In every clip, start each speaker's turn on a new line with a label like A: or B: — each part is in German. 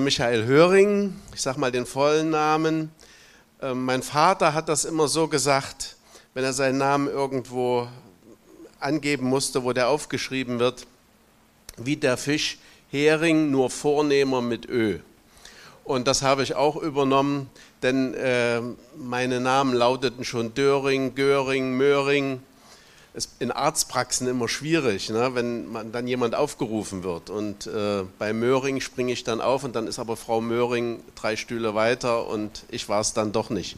A: Michael Höring, ich sage mal den vollen Namen. Ähm, mein Vater hat das immer so gesagt, wenn er seinen Namen irgendwo angeben musste, wo der aufgeschrieben wird, wie der Fisch Hering, nur vornehmer mit Ö. Und das habe ich auch übernommen, denn äh, meine Namen lauteten schon Döring, Göring, Möhring, ist in Arztpraxen immer schwierig, ne, wenn man dann jemand aufgerufen wird. Und äh, bei Möhring springe ich dann auf und dann ist aber Frau Möhring drei Stühle weiter und ich war es dann doch nicht.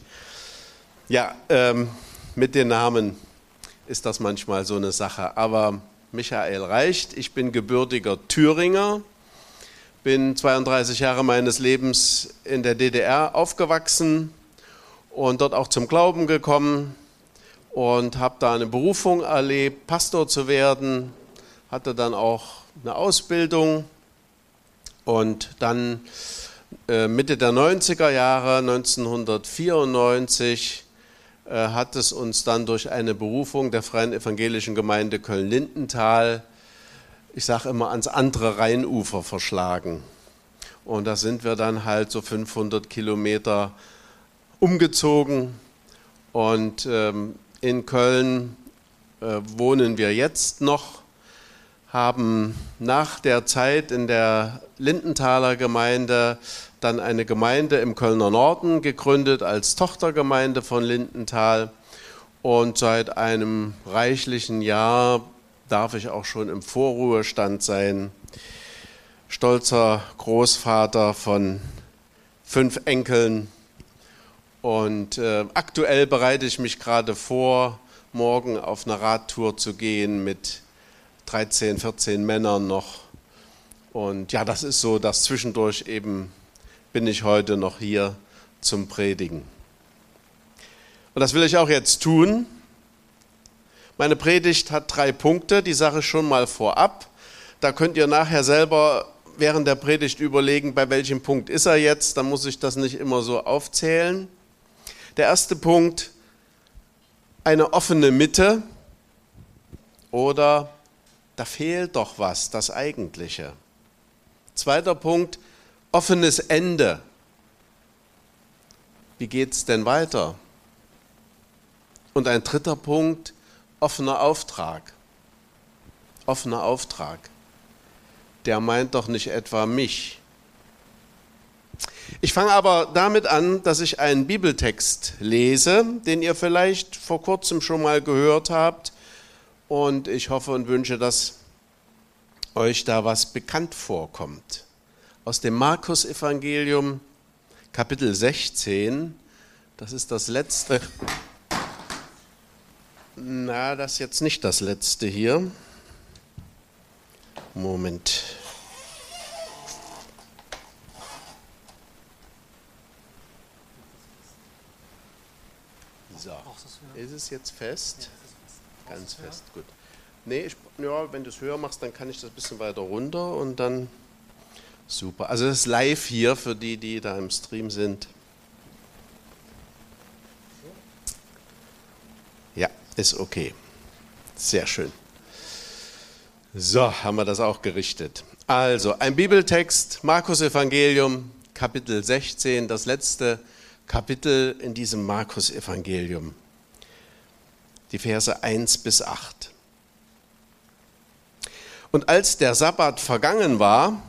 A: Ja, ähm, mit den Namen ist das manchmal so eine Sache. Aber Michael reicht. Ich bin gebürtiger Thüringer, bin 32 Jahre meines Lebens in der DDR aufgewachsen und dort auch zum Glauben gekommen und habe da eine Berufung erlebt, Pastor zu werden, hatte dann auch eine Ausbildung und dann äh, Mitte der 90er Jahre, 1994, äh, hat es uns dann durch eine Berufung der Freien Evangelischen Gemeinde Köln-Lindenthal, ich sage immer, ans andere Rheinufer verschlagen. Und da sind wir dann halt so 500 Kilometer umgezogen und ähm, in Köln äh, wohnen wir jetzt noch, haben nach der Zeit in der Lindenthaler Gemeinde dann eine Gemeinde im Kölner Norden gegründet als Tochtergemeinde von Lindenthal. Und seit einem reichlichen Jahr darf ich auch schon im Vorruhestand sein. Stolzer Großvater von fünf Enkeln und äh, aktuell bereite ich mich gerade vor, morgen auf eine Radtour zu gehen mit 13, 14 Männern noch. Und ja, das ist so, dass zwischendurch eben bin ich heute noch hier zum Predigen. Und das will ich auch jetzt tun. Meine Predigt hat drei Punkte, die ich schon mal vorab. Da könnt ihr nachher selber während der Predigt überlegen, bei welchem Punkt ist er jetzt. Da muss ich das nicht immer so aufzählen. Der erste Punkt, eine offene Mitte oder da fehlt doch was, das Eigentliche. Zweiter Punkt, offenes Ende. Wie geht es denn weiter? Und ein dritter Punkt, offener Auftrag. Offener Auftrag. Der meint doch nicht etwa mich, ich fange aber damit an, dass ich einen Bibeltext lese, den ihr vielleicht vor kurzem schon mal gehört habt. Und ich hoffe und wünsche, dass euch da was bekannt vorkommt. Aus dem Markus-Evangelium, Kapitel 16. Das ist das letzte. Na, das ist jetzt nicht das letzte hier. Moment. Ist es jetzt fest? Ganz fest, gut. Nee, ich, ja, wenn du es höher machst, dann kann ich das ein bisschen weiter runter und dann super. Also das ist live hier für die, die da im Stream sind. Ja, ist okay. Sehr schön. So, haben wir das auch gerichtet. Also, ein Bibeltext, Markus Evangelium, Kapitel 16, das letzte Kapitel in diesem Markus Evangelium die Verse 1 bis 8. Und als der Sabbat vergangen war,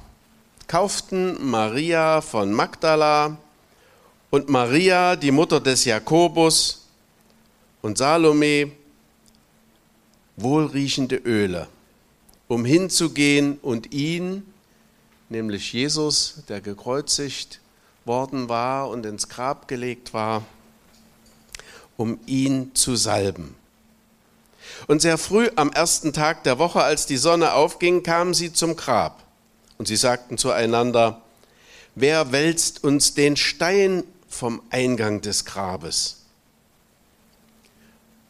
A: kauften Maria von Magdala und Maria, die Mutter des Jakobus, und Salome wohlriechende Öle, um hinzugehen und ihn, nämlich Jesus, der gekreuzigt worden war und ins Grab gelegt war, um ihn zu salben. Und sehr früh am ersten Tag der Woche, als die Sonne aufging, kamen sie zum Grab. Und sie sagten zueinander, wer wälzt uns den Stein vom Eingang des Grabes?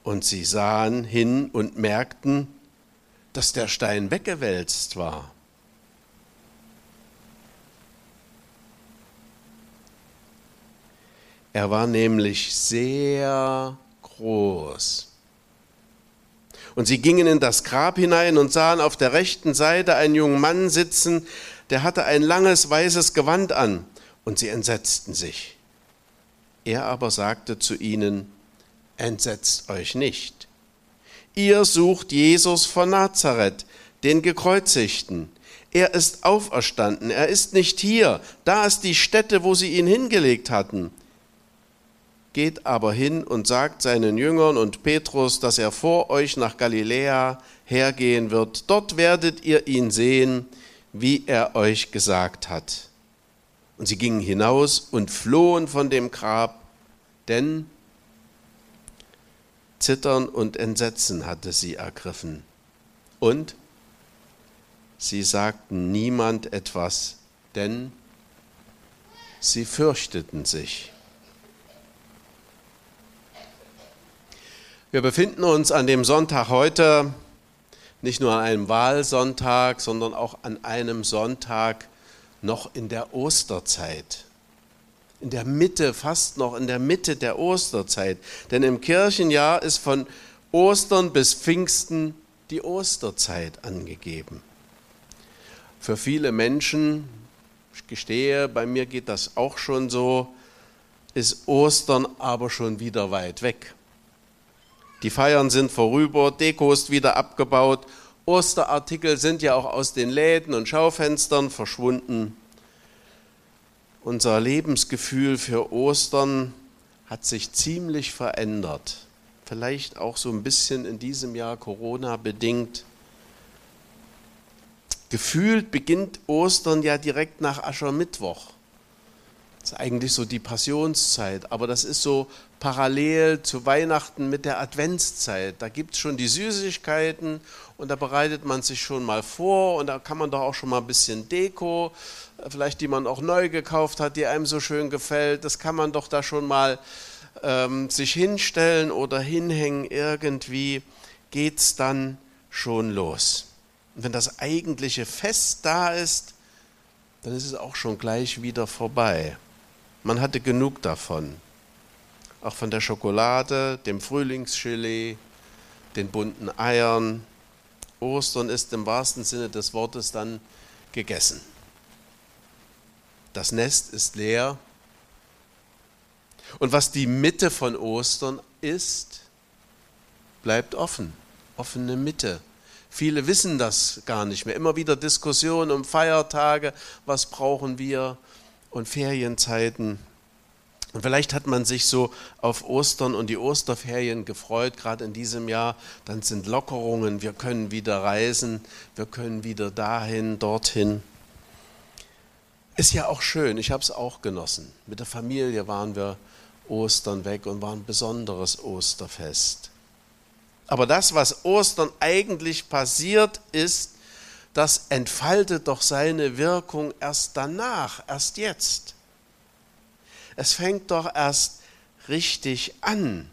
A: Und sie sahen hin und merkten, dass der Stein weggewälzt war. Er war nämlich sehr groß. Und sie gingen in das Grab hinein und sahen auf der rechten Seite einen jungen Mann sitzen, der hatte ein langes weißes Gewand an, und sie entsetzten sich. Er aber sagte zu ihnen, Entsetzt euch nicht. Ihr sucht Jesus von Nazareth, den Gekreuzigten. Er ist auferstanden, er ist nicht hier, da ist die Stätte, wo sie ihn hingelegt hatten. Geht aber hin und sagt seinen Jüngern und Petrus, dass er vor euch nach Galiläa hergehen wird. Dort werdet ihr ihn sehen, wie er euch gesagt hat. Und sie gingen hinaus und flohen von dem Grab, denn Zittern und Entsetzen hatte sie ergriffen. Und sie sagten niemand etwas, denn sie fürchteten sich. Wir befinden uns an dem Sonntag heute nicht nur an einem Wahlsonntag, sondern auch an einem Sonntag noch in der Osterzeit. In der Mitte, fast noch in der Mitte der Osterzeit. Denn im Kirchenjahr ist von Ostern bis Pfingsten die Osterzeit angegeben. Für viele Menschen, ich gestehe, bei mir geht das auch schon so, ist Ostern aber schon wieder weit weg. Die Feiern sind vorüber, Deko ist wieder abgebaut, Osterartikel sind ja auch aus den Läden und Schaufenstern verschwunden. Unser Lebensgefühl für Ostern hat sich ziemlich verändert. Vielleicht auch so ein bisschen in diesem Jahr Corona bedingt. Gefühlt beginnt Ostern ja direkt nach Aschermittwoch. Ist eigentlich so die Passionszeit, aber das ist so parallel zu Weihnachten mit der Adventszeit. Da gibt es schon die Süßigkeiten und da bereitet man sich schon mal vor und da kann man doch auch schon mal ein bisschen Deko, vielleicht die man auch neu gekauft hat, die einem so schön gefällt, das kann man doch da schon mal ähm, sich hinstellen oder hinhängen. Irgendwie geht es dann schon los. Und wenn das eigentliche Fest da ist, dann ist es auch schon gleich wieder vorbei. Man hatte genug davon. Auch von der Schokolade, dem Frühlingschili, den bunten Eiern. Ostern ist im wahrsten Sinne des Wortes dann gegessen. Das Nest ist leer. Und was die Mitte von Ostern ist, bleibt offen. Offene Mitte. Viele wissen das gar nicht mehr. Immer wieder Diskussionen um Feiertage, was brauchen wir, und Ferienzeiten. Und vielleicht hat man sich so auf Ostern und die Osterferien gefreut, gerade in diesem Jahr. Dann sind Lockerungen, wir können wieder reisen, wir können wieder dahin, dorthin. Ist ja auch schön, ich habe es auch genossen. Mit der Familie waren wir Ostern weg und war ein besonderes Osterfest. Aber das, was Ostern eigentlich passiert ist, das entfaltet doch seine Wirkung erst danach, erst jetzt. Es fängt doch erst richtig an,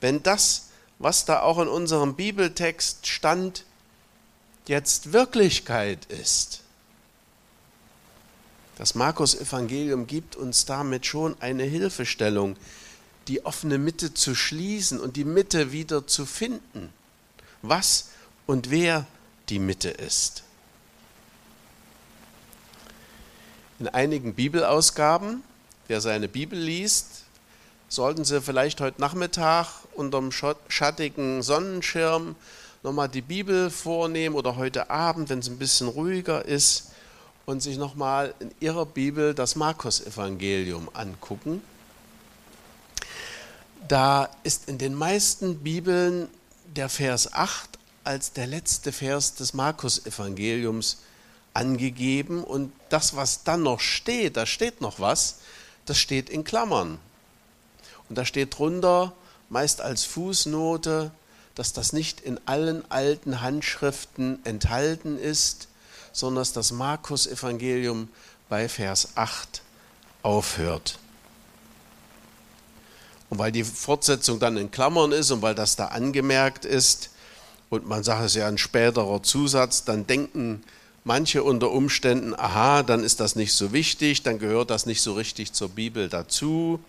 A: wenn das, was da auch in unserem Bibeltext stand, jetzt Wirklichkeit ist. Das Markus-Evangelium gibt uns damit schon eine Hilfestellung, die offene Mitte zu schließen und die Mitte wieder zu finden. Was und wer die Mitte ist. In einigen Bibelausgaben, wer seine Bibel liest, sollten Sie vielleicht heute Nachmittag unter dem schattigen Sonnenschirm nochmal die Bibel vornehmen oder heute Abend, wenn es ein bisschen ruhiger ist, und sich nochmal in Ihrer Bibel das Markus-Evangelium angucken. Da ist in den meisten Bibeln der Vers 8 als der letzte Vers des Markus-Evangeliums angegeben und das, was dann noch steht, da steht noch was, das steht in Klammern. Und da steht drunter, meist als Fußnote, dass das nicht in allen alten Handschriften enthalten ist, sondern dass das Markus-Evangelium bei Vers 8 aufhört. Und weil die Fortsetzung dann in Klammern ist und weil das da angemerkt ist und man sagt, es ist ja ein späterer Zusatz, dann denken manche unter Umständen, aha, dann ist das nicht so wichtig, dann gehört das nicht so richtig zur Bibel dazu.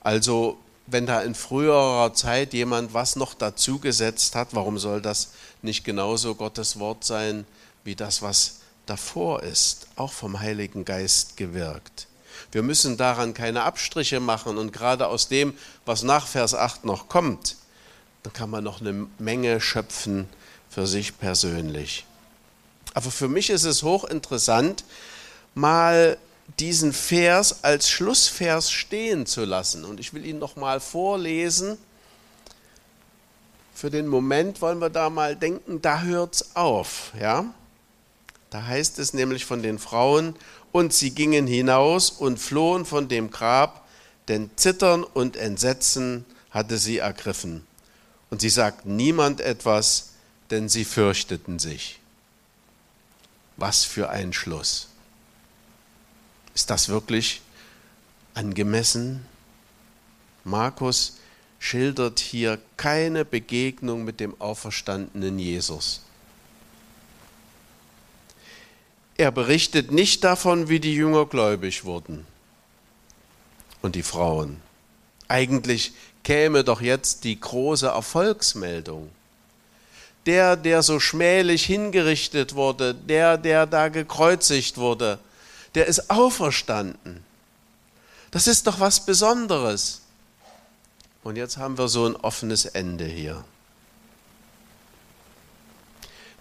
A: Also wenn da in früherer Zeit jemand was noch dazugesetzt hat, warum soll das nicht genauso Gottes Wort sein wie das, was davor ist, auch vom Heiligen Geist gewirkt. Wir müssen daran keine Abstriche machen und gerade aus dem, was nach Vers 8 noch kommt, dann kann man noch eine Menge schöpfen für sich persönlich. Aber für mich ist es hochinteressant, mal diesen Vers als Schlussvers stehen zu lassen. Und ich will ihn noch mal vorlesen. Für den Moment wollen wir da mal denken, da hört es auf. Ja? Da heißt es nämlich von den Frauen, und sie gingen hinaus und flohen von dem Grab, denn Zittern und Entsetzen hatte sie ergriffen. Und sie sagten niemand etwas, denn sie fürchteten sich. Was für ein Schluss. Ist das wirklich angemessen? Markus schildert hier keine Begegnung mit dem auferstandenen Jesus. Er berichtet nicht davon, wie die Jünger gläubig wurden und die Frauen. Eigentlich käme doch jetzt die große Erfolgsmeldung. Der, der so schmählich hingerichtet wurde, der, der da gekreuzigt wurde, der ist auferstanden. Das ist doch was Besonderes. Und jetzt haben wir so ein offenes Ende hier.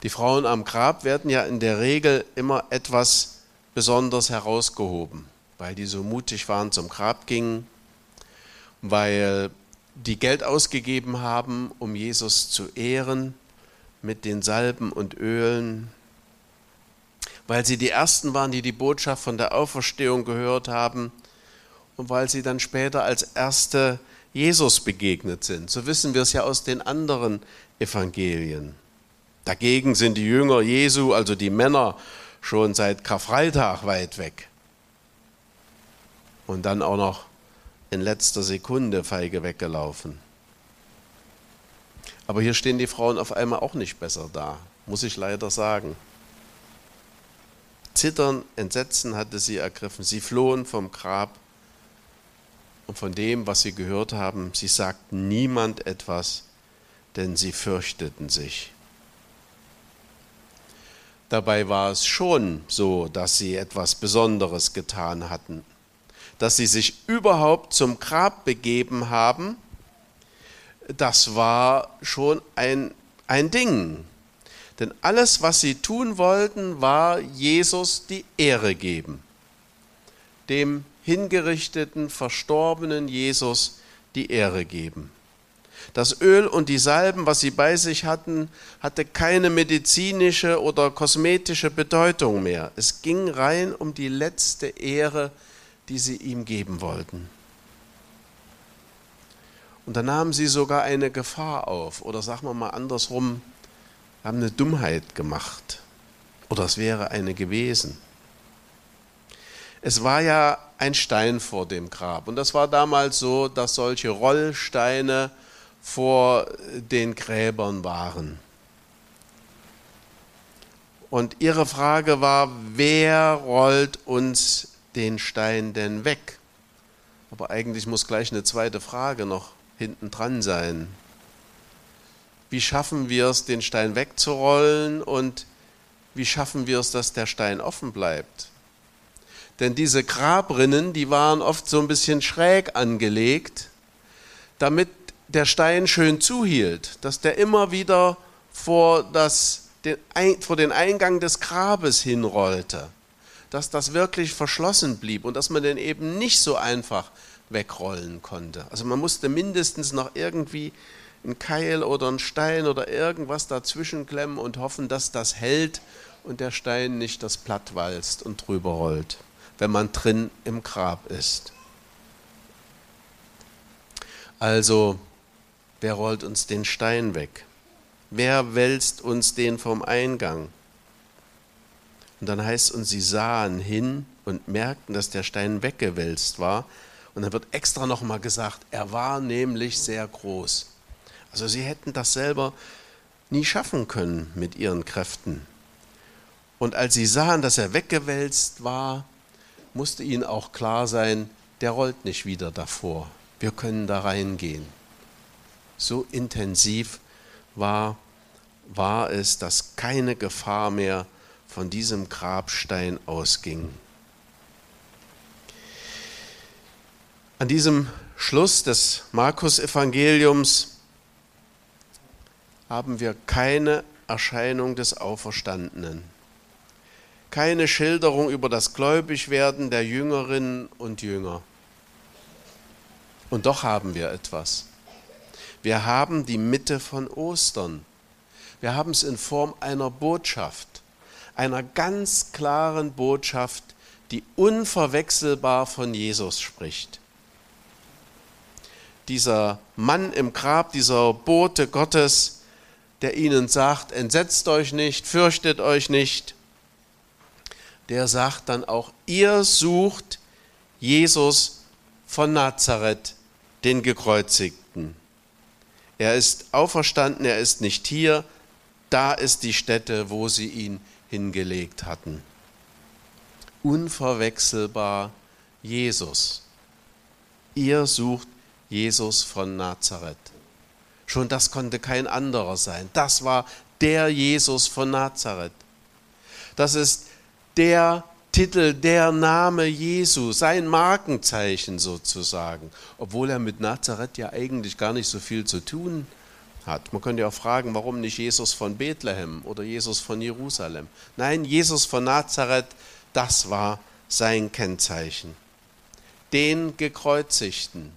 A: Die Frauen am Grab werden ja in der Regel immer etwas besonders herausgehoben, weil die so mutig waren, zum Grab gingen, weil die Geld ausgegeben haben, um Jesus zu ehren mit den Salben und Ölen, weil sie die Ersten waren, die die Botschaft von der Auferstehung gehört haben und weil sie dann später als Erste Jesus begegnet sind. So wissen wir es ja aus den anderen Evangelien. Dagegen sind die Jünger Jesu, also die Männer, schon seit Karfreitag weit weg. Und dann auch noch in letzter Sekunde feige weggelaufen. Aber hier stehen die Frauen auf einmal auch nicht besser da, muss ich leider sagen. Zittern, Entsetzen hatte sie ergriffen. Sie flohen vom Grab und von dem, was sie gehört haben. Sie sagten niemand etwas, denn sie fürchteten sich. Dabei war es schon so, dass sie etwas Besonderes getan hatten, dass sie sich überhaupt zum Grab begeben haben. Das war schon ein, ein Ding. Denn alles, was sie tun wollten, war Jesus die Ehre geben. Dem hingerichteten, verstorbenen Jesus die Ehre geben. Das Öl und die Salben, was sie bei sich hatten, hatte keine medizinische oder kosmetische Bedeutung mehr. Es ging rein um die letzte Ehre, die sie ihm geben wollten. Und da nahmen sie sogar eine Gefahr auf, oder sagen wir mal andersrum, haben eine Dummheit gemacht. Oder es wäre eine gewesen. Es war ja ein Stein vor dem Grab. Und das war damals so, dass solche Rollsteine vor den Gräbern waren. Und ihre Frage war, wer rollt uns den Stein denn weg? Aber eigentlich muss gleich eine zweite Frage noch hinten dran sein. Wie schaffen wir es, den Stein wegzurollen und wie schaffen wir es, dass der Stein offen bleibt? Denn diese Grabrinnen, die waren oft so ein bisschen schräg angelegt, damit der Stein schön zuhielt, dass der immer wieder vor, das, den, vor den Eingang des Grabes hinrollte, dass das wirklich verschlossen blieb und dass man den eben nicht so einfach wegrollen konnte. Also man musste mindestens noch irgendwie einen Keil oder einen Stein oder irgendwas dazwischen klemmen und hoffen, dass das hält und der Stein nicht das Blatt walzt und drüber rollt, wenn man drin im Grab ist. Also Wer rollt uns den Stein weg? Wer wälzt uns den vom Eingang? Und dann heißt es, und sie sahen hin und merkten, dass der Stein weggewälzt war. Und dann wird extra nochmal gesagt, er war nämlich sehr groß. Also sie hätten das selber nie schaffen können mit ihren Kräften. Und als sie sahen, dass er weggewälzt war, musste ihnen auch klar sein, der rollt nicht wieder davor. Wir können da reingehen so intensiv war, war es, dass keine Gefahr mehr von diesem Grabstein ausging. An diesem Schluss des Markus-Evangeliums haben wir keine Erscheinung des Auferstandenen, keine Schilderung über das Gläubigwerden der Jüngerinnen und Jünger. Und doch haben wir etwas. Wir haben die Mitte von Ostern. Wir haben es in Form einer Botschaft, einer ganz klaren Botschaft, die unverwechselbar von Jesus spricht. Dieser Mann im Grab, dieser Bote Gottes, der ihnen sagt, entsetzt euch nicht, fürchtet euch nicht, der sagt dann auch, ihr sucht Jesus von Nazareth, den gekreuzigten. Er ist auferstanden, er ist nicht hier, da ist die Stätte, wo sie ihn hingelegt hatten. Unverwechselbar Jesus. Ihr sucht Jesus von Nazareth. Schon das konnte kein anderer sein. Das war der Jesus von Nazareth. Das ist der Titel, der Name Jesu, sein Markenzeichen sozusagen, obwohl er mit Nazareth ja eigentlich gar nicht so viel zu tun hat. Man könnte ja auch fragen, warum nicht Jesus von Bethlehem oder Jesus von Jerusalem? Nein, Jesus von Nazareth, das war sein Kennzeichen. Den gekreuzigten,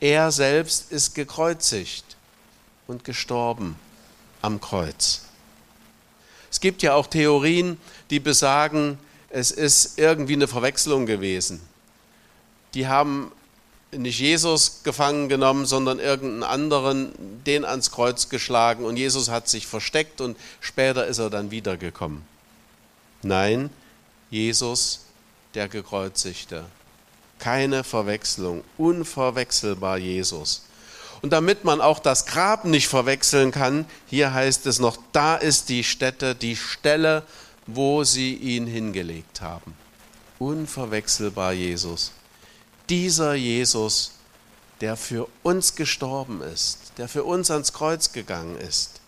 A: er selbst ist gekreuzigt und gestorben am Kreuz. Es gibt ja auch Theorien, die besagen, es ist irgendwie eine Verwechslung gewesen. Die haben nicht Jesus gefangen genommen, sondern irgendeinen anderen, den ans Kreuz geschlagen und Jesus hat sich versteckt und später ist er dann wiedergekommen. Nein, Jesus, der Gekreuzigte, keine Verwechslung, unverwechselbar Jesus. Und damit man auch das Grab nicht verwechseln kann, hier heißt es noch, da ist die Stätte, die Stelle, wo sie ihn hingelegt haben. Unverwechselbar Jesus. Dieser Jesus, der für uns gestorben ist, der für uns ans Kreuz gegangen ist,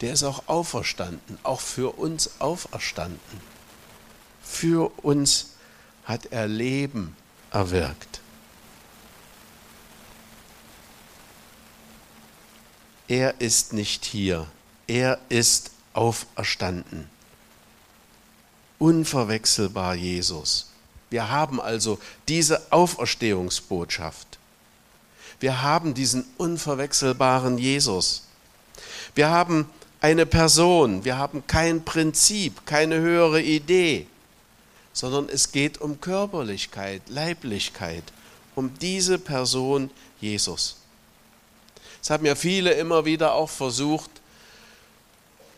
A: der ist auch auferstanden, auch für uns auferstanden. Für uns hat er Leben erwirkt. Er ist nicht hier, er ist auferstanden. Unverwechselbar Jesus. Wir haben also diese Auferstehungsbotschaft. Wir haben diesen unverwechselbaren Jesus. Wir haben eine Person, wir haben kein Prinzip, keine höhere Idee sondern es geht um Körperlichkeit, Leiblichkeit, um diese Person Jesus. Es haben ja viele immer wieder auch versucht,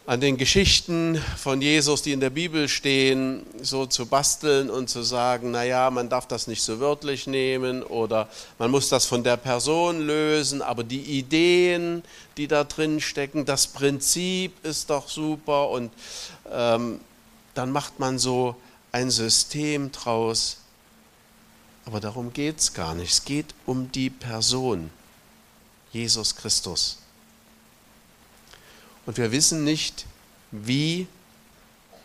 A: an den Geschichten von Jesus, die in der Bibel stehen, so zu basteln und zu sagen, naja, man darf das nicht so wörtlich nehmen oder man muss das von der Person lösen, aber die Ideen, die da drin stecken, das Prinzip ist doch super und ähm, dann macht man so ein System draus. Aber darum geht es gar nicht. Es geht um die Person, Jesus Christus. Und wir wissen nicht, wie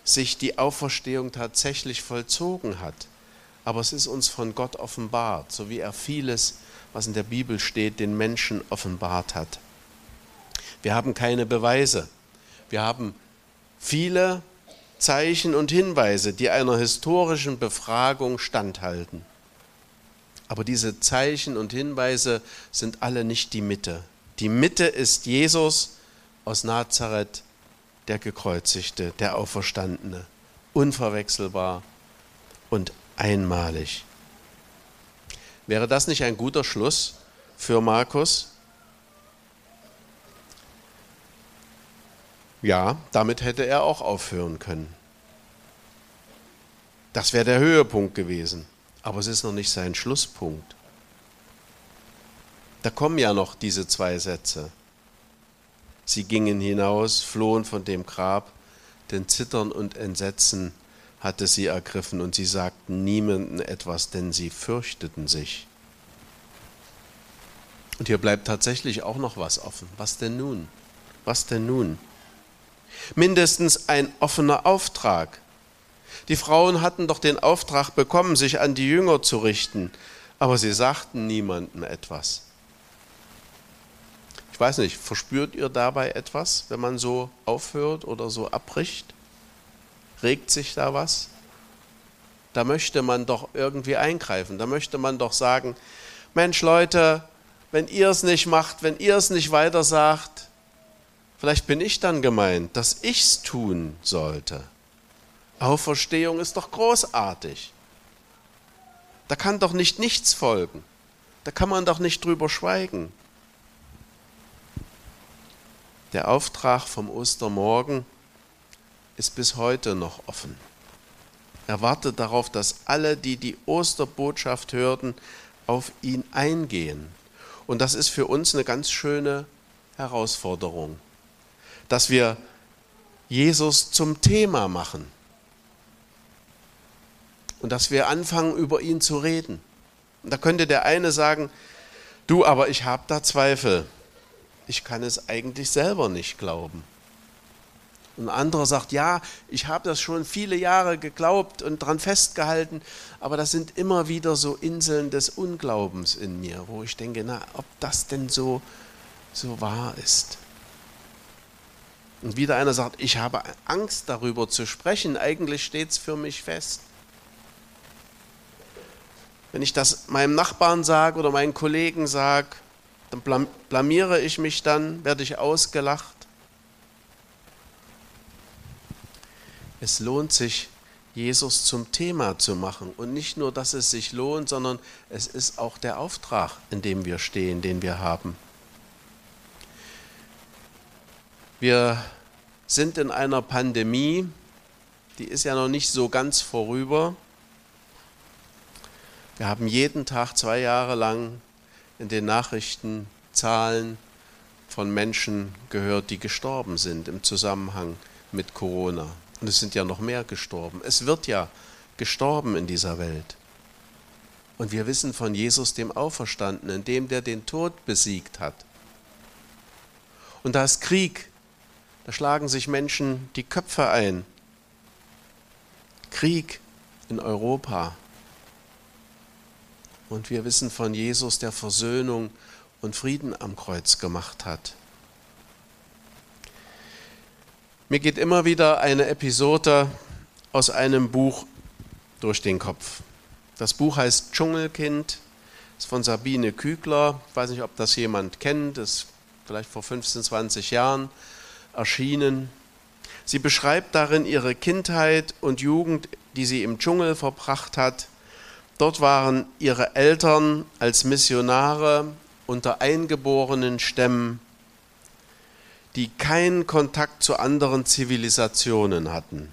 A: sich die Auferstehung tatsächlich vollzogen hat. Aber es ist uns von Gott offenbart, so wie er vieles, was in der Bibel steht, den Menschen offenbart hat. Wir haben keine Beweise. Wir haben viele Zeichen und Hinweise, die einer historischen Befragung standhalten. Aber diese Zeichen und Hinweise sind alle nicht die Mitte. Die Mitte ist Jesus aus Nazareth, der Gekreuzigte, der Auferstandene, unverwechselbar und einmalig. Wäre das nicht ein guter Schluss für Markus? Ja, damit hätte er auch aufhören können. Das wäre der Höhepunkt gewesen. Aber es ist noch nicht sein Schlusspunkt. Da kommen ja noch diese zwei Sätze. Sie gingen hinaus, flohen von dem Grab, denn Zittern und Entsetzen hatte sie ergriffen und sie sagten niemanden etwas, denn sie fürchteten sich. Und hier bleibt tatsächlich auch noch was offen. Was denn nun? Was denn nun? Mindestens ein offener Auftrag. Die Frauen hatten doch den Auftrag bekommen, sich an die Jünger zu richten, aber sie sagten niemandem etwas. Ich weiß nicht, verspürt ihr dabei etwas, wenn man so aufhört oder so abbricht? Regt sich da was? Da möchte man doch irgendwie eingreifen. Da möchte man doch sagen, Mensch Leute, wenn ihr es nicht macht, wenn ihr es nicht weiter sagt, vielleicht bin ich dann gemeint, dass ich es tun sollte. Auferstehung ist doch großartig. Da kann doch nicht nichts folgen. Da kann man doch nicht drüber schweigen. Der Auftrag vom Ostermorgen ist bis heute noch offen. Er wartet darauf, dass alle, die die Osterbotschaft hörten, auf ihn eingehen. Und das ist für uns eine ganz schöne Herausforderung, dass wir Jesus zum Thema machen und dass wir anfangen, über ihn zu reden. Und da könnte der eine sagen, du, aber ich habe da Zweifel. Ich kann es eigentlich selber nicht glauben. Und ein anderer sagt, ja, ich habe das schon viele Jahre geglaubt und daran festgehalten, aber das sind immer wieder so Inseln des Unglaubens in mir, wo ich denke, na, ob das denn so, so wahr ist. Und wieder einer sagt, ich habe Angst darüber zu sprechen, eigentlich steht es für mich fest. Wenn ich das meinem Nachbarn sage oder meinen Kollegen sage, dann blamiere ich mich dann, werde ich ausgelacht. Es lohnt sich, Jesus zum Thema zu machen. Und nicht nur, dass es sich lohnt, sondern es ist auch der Auftrag, in dem wir stehen, den wir haben. Wir sind in einer Pandemie, die ist ja noch nicht so ganz vorüber. Wir haben jeden Tag zwei Jahre lang in den Nachrichten Zahlen von Menschen gehört, die gestorben sind im Zusammenhang mit Corona. Und es sind ja noch mehr gestorben. Es wird ja gestorben in dieser Welt. Und wir wissen von Jesus, dem Auferstandenen, dem, der den Tod besiegt hat. Und da ist Krieg. Da schlagen sich Menschen die Köpfe ein. Krieg in Europa. Und wir wissen von Jesus, der Versöhnung und Frieden am Kreuz gemacht hat. Mir geht immer wieder eine Episode aus einem Buch durch den Kopf. Das Buch heißt Dschungelkind, ist von Sabine Kügler. Ich weiß nicht, ob das jemand kennt, ist vielleicht vor 15, 20 Jahren erschienen. Sie beschreibt darin ihre Kindheit und Jugend, die sie im Dschungel verbracht hat. Dort waren ihre Eltern als Missionare unter eingeborenen Stämmen die keinen Kontakt zu anderen Zivilisationen hatten.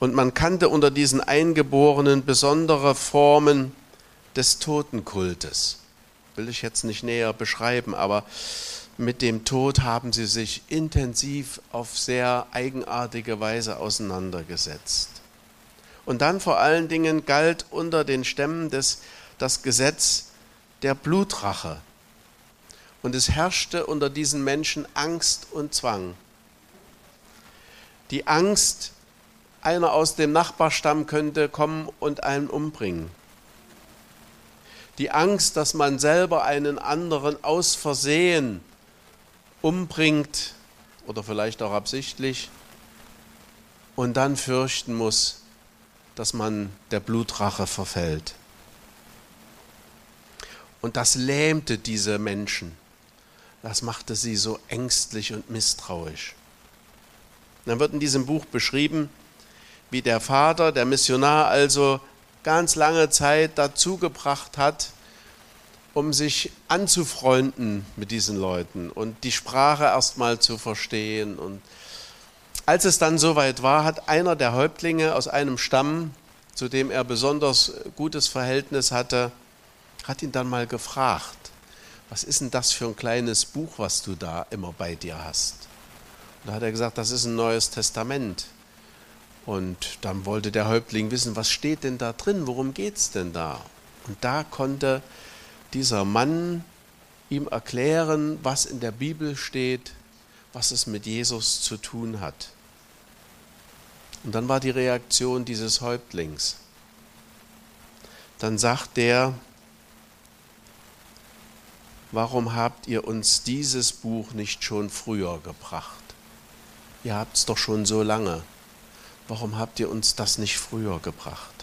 A: Und man kannte unter diesen Eingeborenen besondere Formen des Totenkultes. Will ich jetzt nicht näher beschreiben, aber mit dem Tod haben sie sich intensiv auf sehr eigenartige Weise auseinandergesetzt. Und dann vor allen Dingen galt unter den Stämmen des, das Gesetz der Blutrache. Und es herrschte unter diesen Menschen Angst und Zwang. Die Angst, einer aus dem Nachbarstamm könnte kommen und einen umbringen. Die Angst, dass man selber einen anderen aus Versehen umbringt oder vielleicht auch absichtlich und dann fürchten muss, dass man der Blutrache verfällt. Und das lähmte diese Menschen das machte sie so ängstlich und misstrauisch. Dann wird in diesem Buch beschrieben, wie der Vater, der Missionar also ganz lange Zeit dazu gebracht hat, um sich anzufreunden mit diesen Leuten und die Sprache erstmal zu verstehen. Und als es dann soweit war, hat einer der Häuptlinge aus einem Stamm, zu dem er besonders gutes Verhältnis hatte, hat ihn dann mal gefragt, was ist denn das für ein kleines Buch, was du da immer bei dir hast? Und da hat er gesagt, das ist ein neues Testament. Und dann wollte der Häuptling wissen, was steht denn da drin, worum geht es denn da? Und da konnte dieser Mann ihm erklären, was in der Bibel steht, was es mit Jesus zu tun hat. Und dann war die Reaktion dieses Häuptlings. Dann sagt der, warum habt ihr uns dieses Buch nicht schon früher gebracht? Ihr habt es doch schon so lange. Warum habt ihr uns das nicht früher gebracht?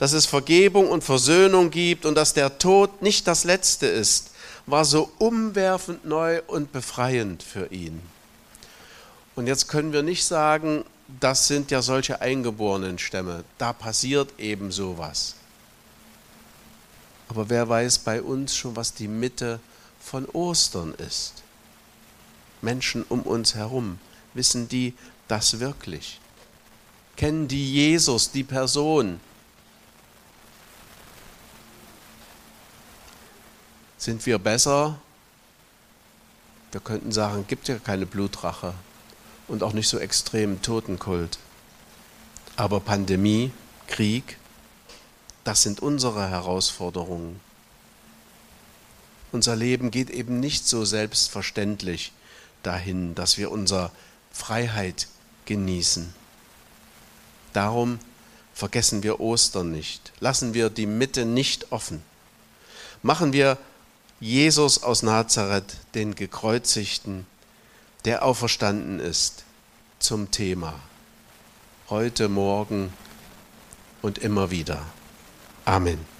A: Dass es Vergebung und Versöhnung gibt und dass der Tod nicht das Letzte ist, war so umwerfend neu und befreiend für ihn. Und jetzt können wir nicht sagen, das sind ja solche eingeborenen Stämme, da passiert eben sowas. Aber wer weiß bei uns schon, was die Mitte von Ostern ist? Menschen um uns herum, wissen die das wirklich? Kennen die Jesus, die Person? Sind wir besser? Wir könnten sagen, gibt ja keine Blutrache und auch nicht so extrem Totenkult. Aber Pandemie, Krieg, das sind unsere Herausforderungen. Unser Leben geht eben nicht so selbstverständlich dahin, dass wir unsere Freiheit genießen. Darum vergessen wir Ostern nicht. Lassen wir die Mitte nicht offen. Machen wir Jesus aus Nazareth, den gekreuzigten, der auferstanden ist, zum Thema. Heute, morgen und immer wieder. Amen.